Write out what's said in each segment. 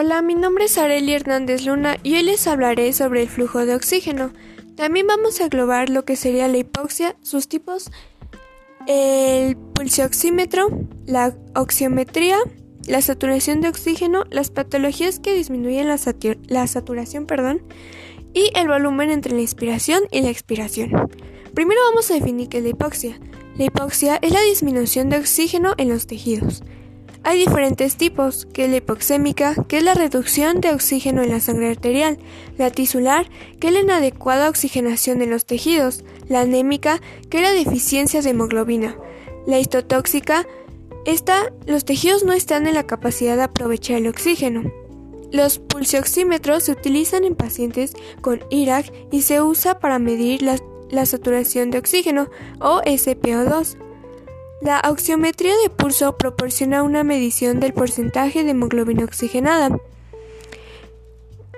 Hola, mi nombre es Arely Hernández Luna y hoy les hablaré sobre el flujo de oxígeno. También vamos a englobar lo que sería la hipoxia, sus tipos, el pulsioxímetro, la oxiometría, la saturación de oxígeno, las patologías que disminuyen la, la saturación perdón, y el volumen entre la inspiración y la expiración. Primero vamos a definir qué es la hipoxia. La hipoxia es la disminución de oxígeno en los tejidos. Hay diferentes tipos, que es la hipoxémica, que es la reducción de oxígeno en la sangre arterial, la tisular, que es la inadecuada oxigenación en los tejidos, la anémica, que es la deficiencia de hemoglobina, la histotóxica, esta, los tejidos no están en la capacidad de aprovechar el oxígeno. Los pulsioxímetros se utilizan en pacientes con IRAC y se usa para medir la, la saturación de oxígeno o SPO2. La oxiometría de pulso proporciona una medición del porcentaje de hemoglobina oxigenada.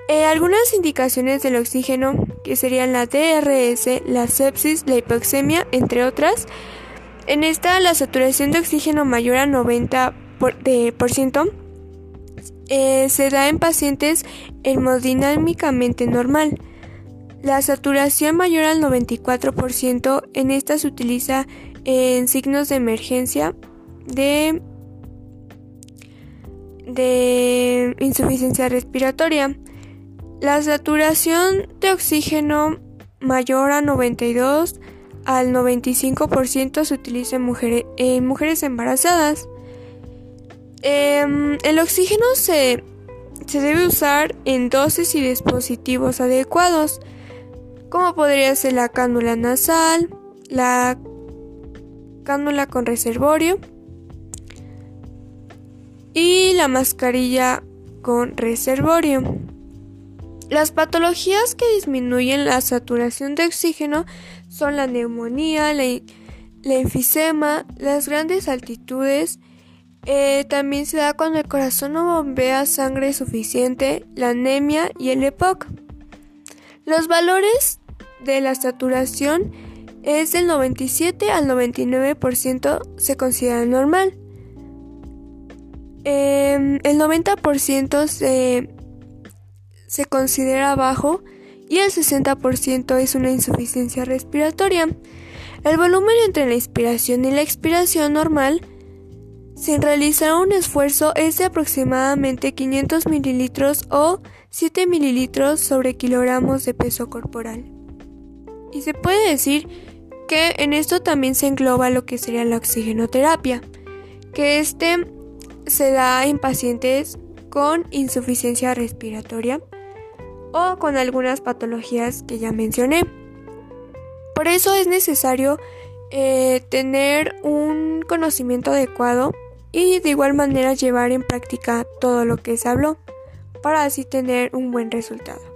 Eh, algunas indicaciones del oxígeno, que serían la DRS, la sepsis, la hipoxemia, entre otras. En esta, la saturación de oxígeno mayor a 90%, eh, se da en pacientes hemodinámicamente normal. La saturación mayor al 94%, en esta se utiliza en signos de emergencia de, de insuficiencia respiratoria. La saturación de oxígeno mayor a 92 al 95% se utiliza en, mujeres, en mujeres embarazadas. Em, el oxígeno se, se debe usar en dosis y dispositivos adecuados, como podría ser la cánula nasal, la cánula con reservorio y la mascarilla con reservorio. Las patologías que disminuyen la saturación de oxígeno son la neumonía, la, enfisema, las grandes altitudes. Eh, también se da cuando el corazón no bombea sangre suficiente, la anemia y el EPOC. Los valores de la saturación es del 97 al 99% se considera normal. Em, el 90% se, se considera bajo y el 60% es una insuficiencia respiratoria. El volumen entre la inspiración y la expiración normal sin realizar un esfuerzo es de aproximadamente 500 mililitros o 7 mililitros sobre kilogramos de peso corporal. Y se puede decir que en esto también se engloba lo que sería la oxigenoterapia, que este se da en pacientes con insuficiencia respiratoria o con algunas patologías que ya mencioné. Por eso es necesario eh, tener un conocimiento adecuado y de igual manera llevar en práctica todo lo que se habló para así tener un buen resultado.